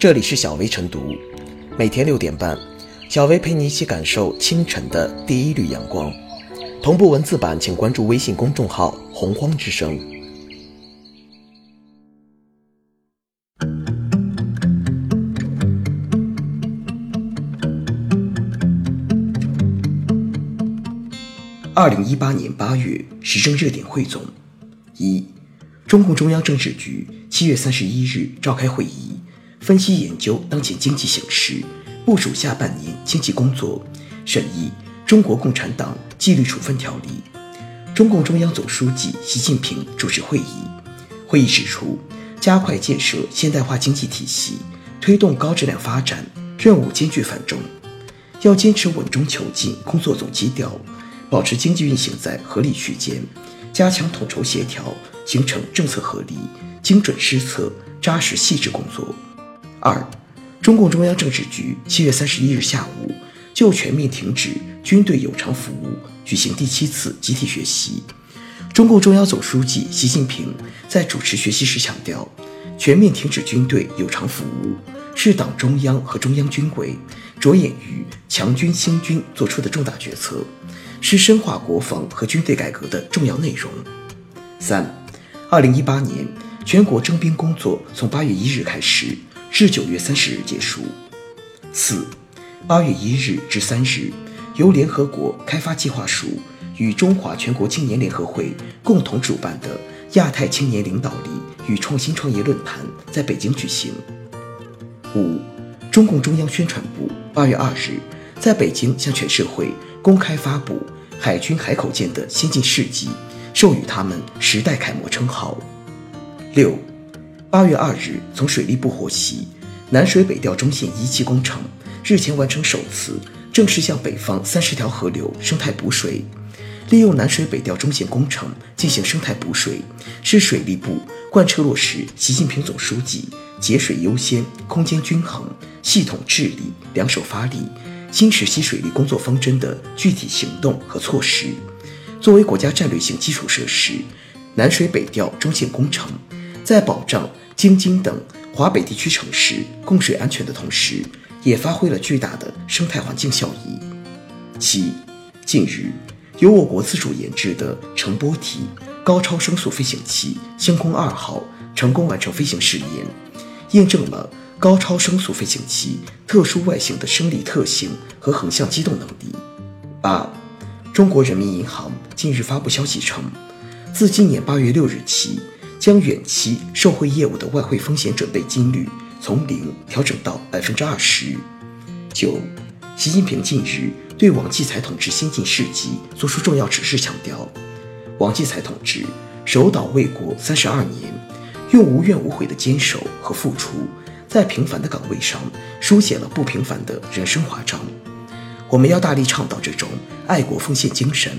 这里是小薇晨读，每天六点半，小薇陪你一起感受清晨的第一缕阳光。同步文字版，请关注微信公众号“洪荒之声”。二零一八年八月，时政热点汇总：一、中共中央政治局七月三十一日召开会议，分析研究当前经济形势，部署下半年经济工作，审议《中国共产党纪律处分条例》。中共中央总书记习近平主持会议。会议指出，加快建设现代化经济体系，推动高质量发展，任务艰巨繁重，要坚持稳中求进工作总基调。保持经济运行在合理区间，加强统筹协调，形成政策合力、精准施策、扎实细致工作。二，中共中央政治局七月三十一日下午就全面停止军队有偿服务举行第七次集体学习。中共中央总书记习近平在主持学习时强调，全面停止军队有偿服务是党中央和中央军委着眼于强军兴军作出的重大决策。是深化国防和军队改革的重要内容。三，二零一八年全国征兵工作从八月一日开始，至九月三十日结束。四，八月一日至三日，由联合国开发计划署与中华全国青年联合会共同主办的亚太青年领导力与创新创业论坛在北京举行。五，中共中央宣传部八月二日在北京向全社会。公开发布海军海口舰的先进事迹，授予他们“时代楷模”称号。六，八月二日，从水利部获悉，南水北调中线一期工程日前完成首次正式向北方三十条河流生态补水。利用南水北调中线工程进行生态补水，是水利部贯彻落实习近平总书记“节水优先、空间均衡、系统治理、两手发力”。新时期水利工作方针的具体行动和措施，作为国家战略性基础设施，南水北调中线工程在保障京津等华北地区城市供水安全的同时，也发挥了巨大的生态环境效益。七，近日，由我国自主研制的成波体高超声速飞行器“星空二号”成功完成飞行试验，验证了。高超声速飞行器特殊外形的生理特性和横向机动能力。八，中国人民银行近日发布消息称，自今年八月六日起，将远期受汇业务的外汇风险准备金率从零调整到百分之二十。九，习近平近日对王继才同志先进事迹作出重要指示，强调，王继才同志守岛卫国三十二年，用无怨无悔的坚守和付出。在平凡的岗位上书写了不平凡的人生华章。我们要大力倡导这种爱国奉献精神，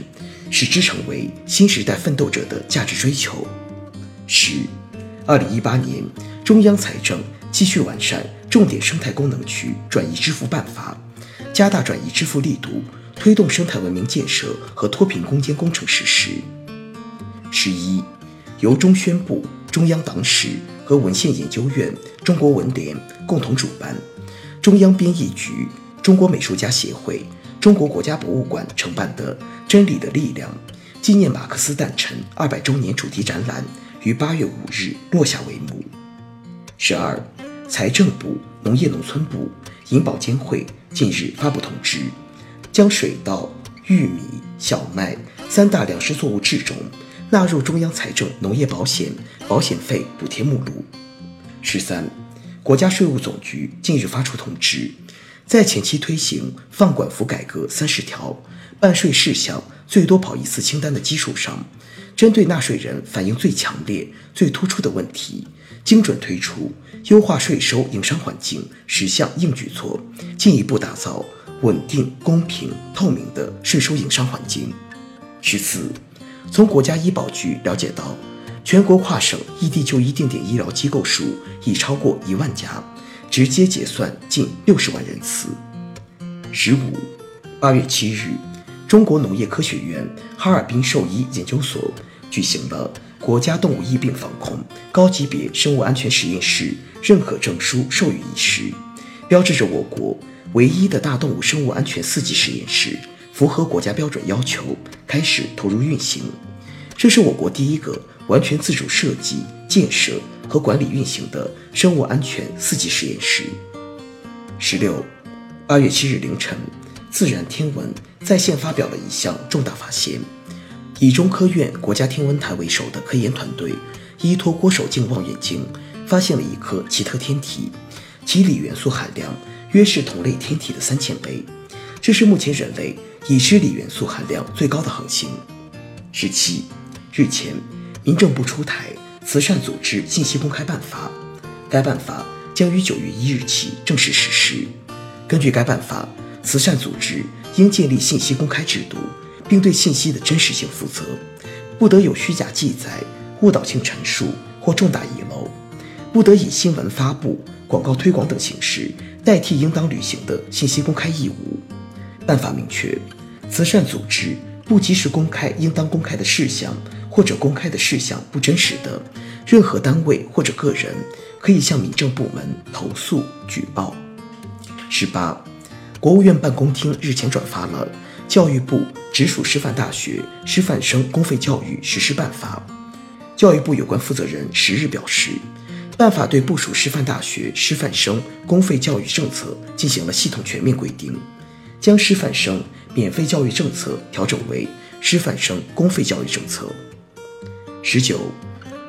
使之成为新时代奋斗者的价值追求。十，二零一八年，中央财政继续完善重点生态功能区转移支付办法，加大转移支付力度，推动生态文明建设和脱贫攻坚工程实施。十一，由中宣部、中央党史。和文献研究院、中国文联共同主办，中央编译局、中国美术家协会、中国国家博物馆承办的《真理的力量》纪念马克思诞辰二百周年主题展览于八月五日落下帷幕。十二，财政部、农业农村部、银保监会近日发布通知，将水稻、玉米、小麦三大粮食作物制种。纳入中央财政农业保险保险费补贴目录。十三，国家税务总局近日发出通知，在前期推行放管服改革三十条办税事项最多跑一次清单的基础上，针对纳税人反映最强烈、最突出的问题，精准推出优化税收营商环境十项硬举措，进一步打造稳定、公平、透明的税收营商环境。十四。从国家医保局了解到，全国跨省异地就医定点医疗机构数已超过一万家，直接结算近六十万人次。十五，八月七日，中国农业科学院哈尔滨兽医研究所举行了国家动物疫病防控高级别生物安全实验室认可证书授予仪式，标志着我国唯一的大动物生物安全四级实验室符合国家标准要求，开始投入运行。这是我国第一个完全自主设计、建设和管理运行的生物安全四级实验室。十六，八月七日凌晨，自然天文在线发表了一项重大发现。以中科院国家天文台为首的科研团队，依托郭守敬望远镜，发现了一颗奇特天体，其锂元素含量约是同类天体的三千倍，这是目前人类已知锂元素含量最高的恒星。十七，日前，民政部出台慈善组织信息公开办法，该办法将于九月一日起正式实施。根据该办法，慈善组织应建立信息公开制度。并对信息的真实性负责，不得有虚假记载、误导性陈述或重大遗漏，不得以新闻发布、广告推广等形式代替应当履行的信息公开义务。办法明确，慈善组织不及时公开应当公开的事项，或者公开的事项不真实的，任何单位或者个人可以向民政部门投诉举报。十八，国务院办公厅日前转发了。教育部直属师范大学师范生公费教育实施办法，教育部有关负责人十日表示，办法对部属师范大学师范生公费教育政策进行了系统全面规定，将师范生免费教育政策调整为师范生公费教育政策。十九，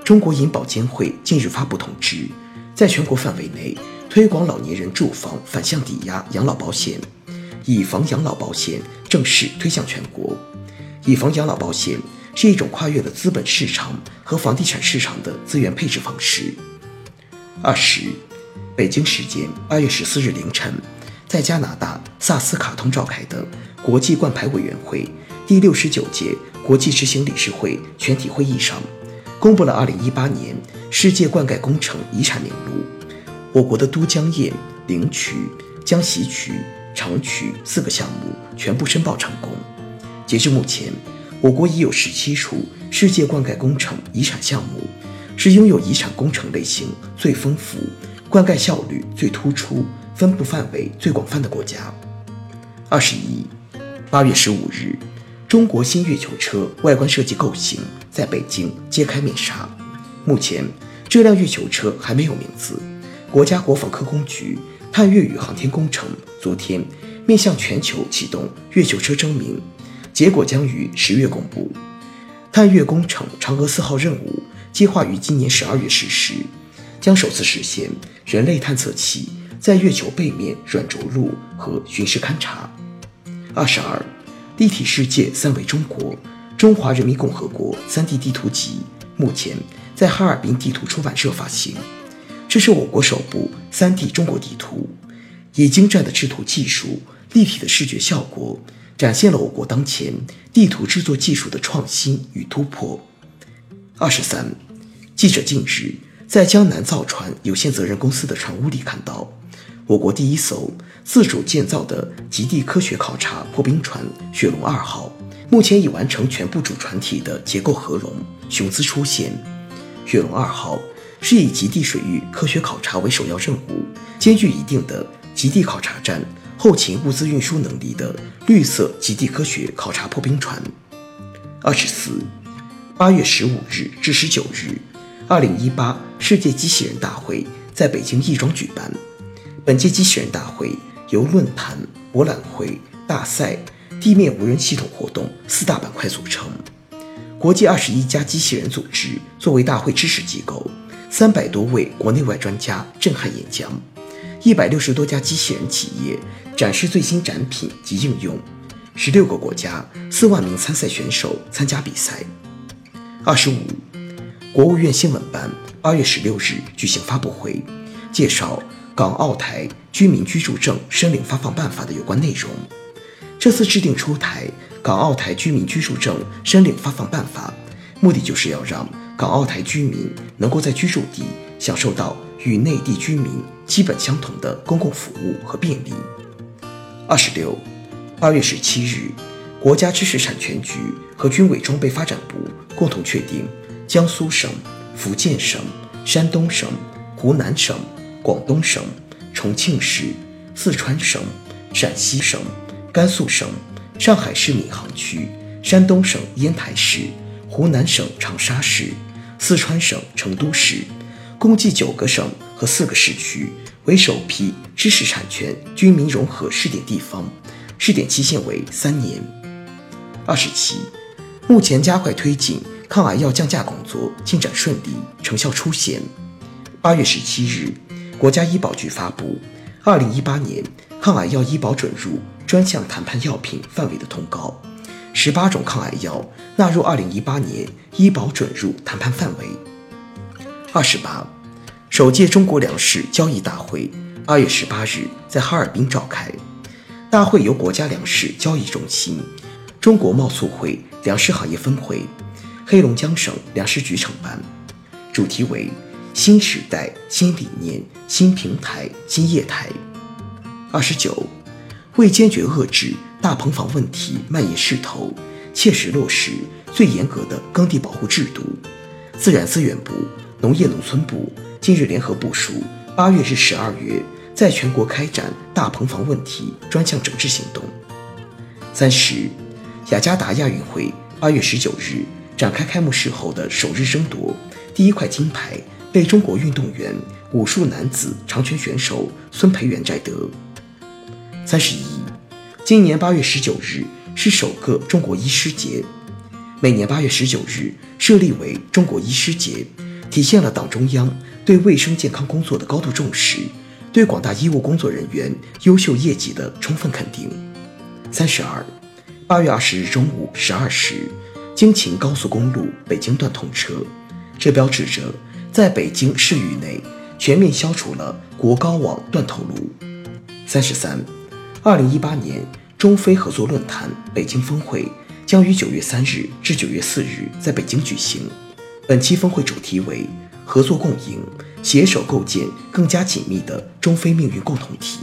中国银保监会近日发布通知，在全国范围内推广老年人住房反向抵押养老保险。以房养老保险正式推向全国。以房养老保险是一种跨越了资本市场和房地产市场的资源配置方式。二十，北京时间八月十四日凌晨，在加拿大萨斯卡通召开的国际冠牌委员会第六十九届国际执行理事会全体会议上，公布了二零一八年世界灌溉工程遗产名录。我国的都江堰、灵渠、江西渠。长渠四个项目全部申报成功。截至目前，我国已有十七处世界灌溉工程遗产项目，是拥有遗产工程类型最丰富、灌溉效率最突出、分布范围最广泛的国家。二十一，八月十五日，中国新月球车外观设计构型在北京揭开面纱。目前，这辆月球车还没有名字。国家国防科工局。探月与航天工程昨天面向全球启动月球车征名，结果将于十月公布。探月工程嫦娥四号任务计划于今年十二月实施，将首次实现人类探测器在月球背面软着陆和巡视勘察。二十二，立体世界三维中国中华人民共和国三 D 地图集目前在哈尔滨地图出版社发行。这是我国首部 3D 中国地图，以精湛的制图技术、立体的视觉效果，展现了我国当前地图制作技术的创新与突破。二十三，记者近日在江南造船有限责任公司的船坞里看到，我国第一艘自主建造的极地科学考察破冰船“雪龙二号”，目前已完成全部主船体的结构合龙，雄姿初现。雪龙二号。是以极地水域科学考察为首要任务，兼具一定的极地考察站后勤物资运输能力的绿色极地科学考察破冰船。二十四，八月十五日至十九日，二零一八世界机器人大会在北京亦庄举办。本届机器人大会由论坛、博览会、大赛、地面无人系统活动四大板块组成。国际二十一家机器人组织作为大会支持机构。三百多位国内外专家震撼演讲，一百六十多家机器人企业展示最新展品及应用，十六个国家四万名参赛选手参加比赛。二十五，国务院新闻办八月十六日举行发布会，介绍《港澳台居民居住证申领发放办法》的有关内容。这次制定出台《港澳台居民居住证申领发放办法》，目的就是要让。港澳台居民能够在居住地享受到与内地居民基本相同的公共服务和便利。二十六，八月十七日，国家知识产权局和军委装备发展部共同确定，江苏省、福建省、山东省、湖南省、广东省、重庆市、四川省、陕西省、甘肃省、上海市闵行区、山东省烟台市、湖南省长沙市、四川省成都市，共计九个省和四个市区，为首批知识产权军民融合试点地方，试点期限为三年。二十七，目前加快推进抗癌药降价工作进展顺利，成效初显。八月十七日，国家医保局发布《二零一八年抗癌药医保准入专项谈判药品范围的通告》，十八种抗癌药纳入二零一八年医保准入谈判范围。二十八，首届中国粮食交易大会二月十八日在哈尔滨召开，大会由国家粮食交易中心。中国贸促会粮食行业分会、黑龙江省粮食局承办，主题为“新时代新理念新平台新业态”。二十九，为坚决遏制大棚房问题蔓延势头，切实落实最严格的耕地保护制度，自然资源部、农业农村部近日联合部署八月至十二月在全国开展大棚房问题专项整治行动。三十。雅加达亚运会八月十九日展开开幕式后的首日争夺，第一块金牌被中国运动员武术男子长拳选手孙培元摘得。三十一，今年八月十九日是首个中国医师节，每年八月十九日设立为中国医师节，体现了党中央对卫生健康工作的高度重视，对广大医务工作人员优秀业绩的充分肯定。三十二。八月二十日中午十二时，京秦高速公路北京段通车，这标志着在北京市域内全面消除了国高网断头路。三十三，二零一八年中非合作论坛北京峰会将于九月三日至九月四日在北京举行。本期峰会主题为合作共赢，携手构建更加紧密的中非命运共同体。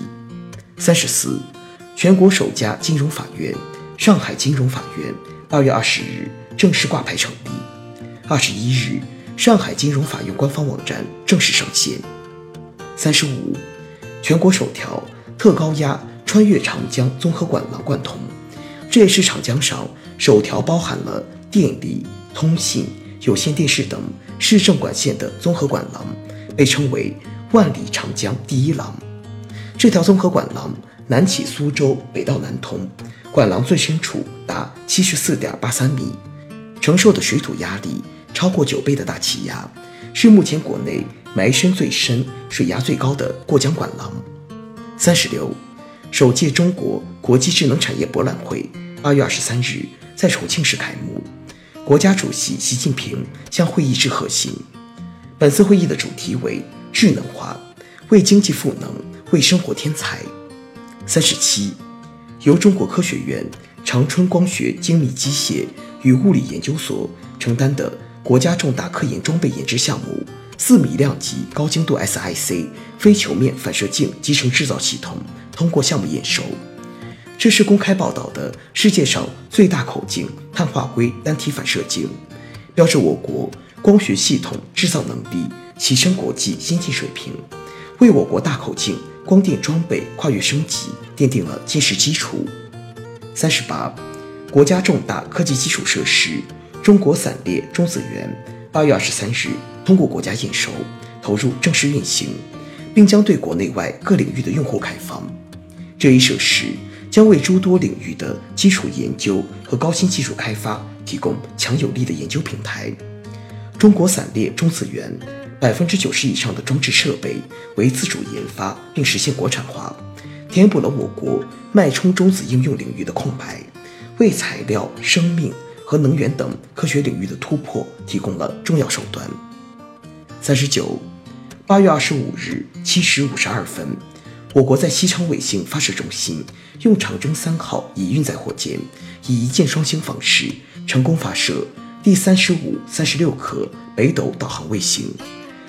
三十四，全国首家金融法院。上海金融法院二月二十日正式挂牌成立。二十一日，上海金融法院官方网站正式上线。三十五，全国首条特高压穿越长江综合管廊贯通，这也是长江上首条包含了电力、通信、有线电视等市政管线的综合管廊，被称为“万里长江第一廊”。这条综合管廊南起苏州，北到南通。管廊最深处达七十四点八三米，承受的水土压力超过九倍的大气压，是目前国内埋深最深、水压最高的过江管廊。三十六，首届中国国际智能产业博览会八月二十三日在重庆市开幕，国家主席习近平将会议致贺信。本次会议的主题为智能化，为经济赋能，为生活添彩。三十七。由中国科学院长春光学精密机械与物理研究所承担的国家重大科研装备研制项目——四米量级高精度 SiC 非球面反射镜集成制造系统通过项目验收。这是公开报道的世界上最大口径碳化硅单体反射镜，标志我国光学系统制造能力跻身国际先进水平，为我国大口径。光电装备跨越升级奠定了坚实基础。三十八，国家重大科技基础设施中国散列中子源八月二十三日通过国家验收，投入正式运行，并将对国内外各领域的用户开放。这一设施将为诸多领域的基础研究和高新技术开发提供强有力的研究平台。中国散列中子源。百分之九十以上的装置设备为自主研发，并实现国产化，填补了我国脉冲中子应用领域的空白，为材料、生命和能源等科学领域的突破提供了重要手段。三十九，八月二十五日七时五十二分，我国在西昌卫星发射中心用长征三号乙运载火箭，以一箭双星方式成功发射第三十五、三十六颗北斗导航卫星。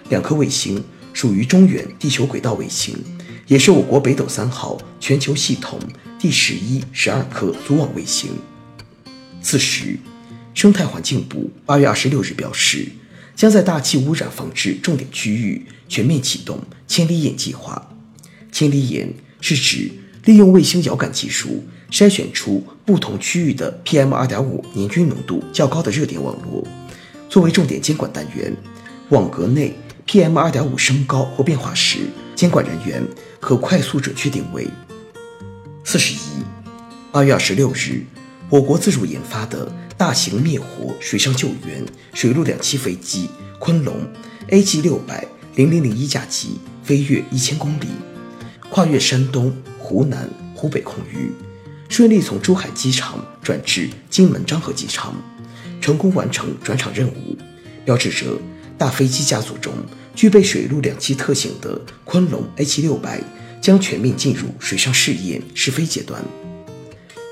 两颗卫星属于中远地球轨道卫星，也是我国北斗三号全球系统第十一、十二颗组网卫星。四十，生态环境部八月二十六日表示，将在大气污染防治重点区域全面启动“千里眼”计划。千里眼是指利用卫星遥感技术筛选出不同区域的 PM2.5 年均浓度较高的热点网络，作为重点监管单元。网格内 PM2.5 升高或变化时，监管人员可快速准确定位。四十一，八月二十六日，我国自主研发的大型灭火水上救援水陆两栖飞机“昆龙 ”AG 六百零零零一架机飞越一千公里，跨越山东、湖南、湖北空域，顺利从珠海机场转至金门漳河机场，成功完成转场任务，标志着。大飞机家族中具备水陆两栖特性的昆龙 A7 六百将全面进入水上试验试飞阶段。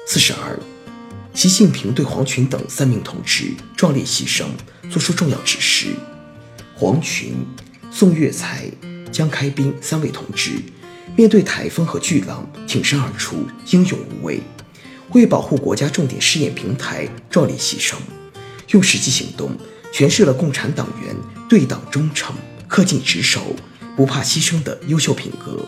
四十二，习近平对黄群等三名同志壮烈牺牲作出重要指示。黄群、宋岳才、江开斌三位同志面对台风和巨浪挺身而出，英勇无畏，为保护国家重点试验平台壮烈牺牲，用实际行动。诠释了共产党员对党忠诚、恪尽职守、不怕牺牲的优秀品格，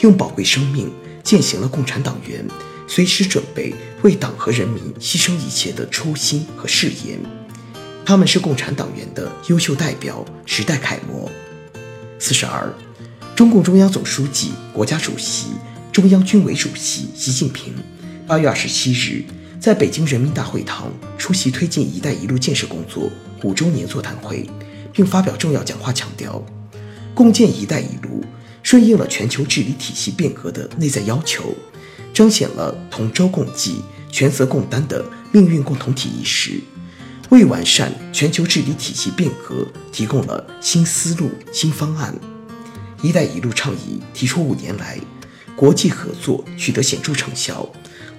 用宝贵生命践行了共产党员随时准备为党和人民牺牲一切的初心和誓言。他们是共产党员的优秀代表、时代楷模。四十二，中共中央总书记、国家主席、中央军委主席习近平八月二十七日。在北京人民大会堂出席推进“一带一路”建设工作五周年座谈会，并发表重要讲话，强调，共建“一带一路”顺应了全球治理体系变革的内在要求，彰显了同舟共济、权责共担的命运共同体意识，为完善全球治理体系变革提供了新思路、新方案。“一带一路”倡议提出五年来，国际合作取得显著成效。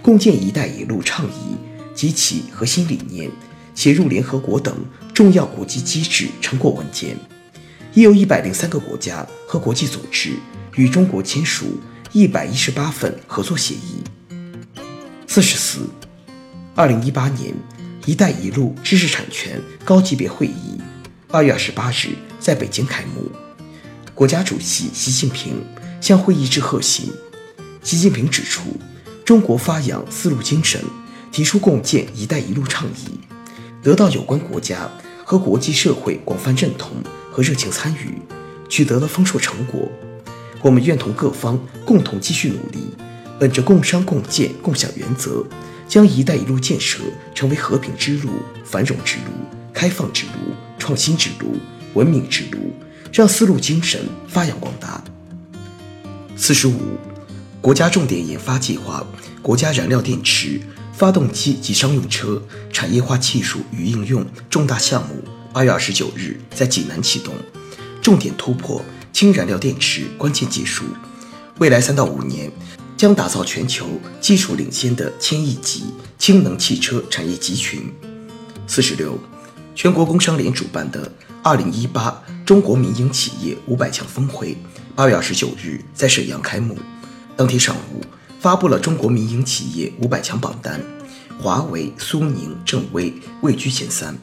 共建“一带一路”倡议及其核心理念写入联合国等重要国际机制成果文件，已有一百零三个国家和国际组织与中国签署一百一十八份合作协议。四十四，二零一八年“一带一路”知识产权高级别会议二月二十八日在北京开幕，国家主席习近平向会议致贺信。习近平指出。中国发扬丝路精神，提出共建“一带一路”倡议，得到有关国家和国际社会广泛认同和热情参与，取得了丰硕成果。我们愿同各方共同继续努力，本着共商共建共享原则，将“一带一路”建设成为和平之路、繁荣之路、开放之路、创新之路、文明之路，让丝路精神发扬光大。四十五。国家重点研发计划、国家燃料电池、发动机及商用车产业化技术与应用重大项目八月二十九日在济南启动，重点突破氢燃料电池关键技术，未来三到五年将打造全球技术领先的千亿级氢能汽车产业集群。四十六，全国工商联主办的二零一八中国民营企业五百强峰会八月二十九日在沈阳开幕。当天上午，发布了中国民营企业五百强榜单，华为、苏宁、正威位居前三。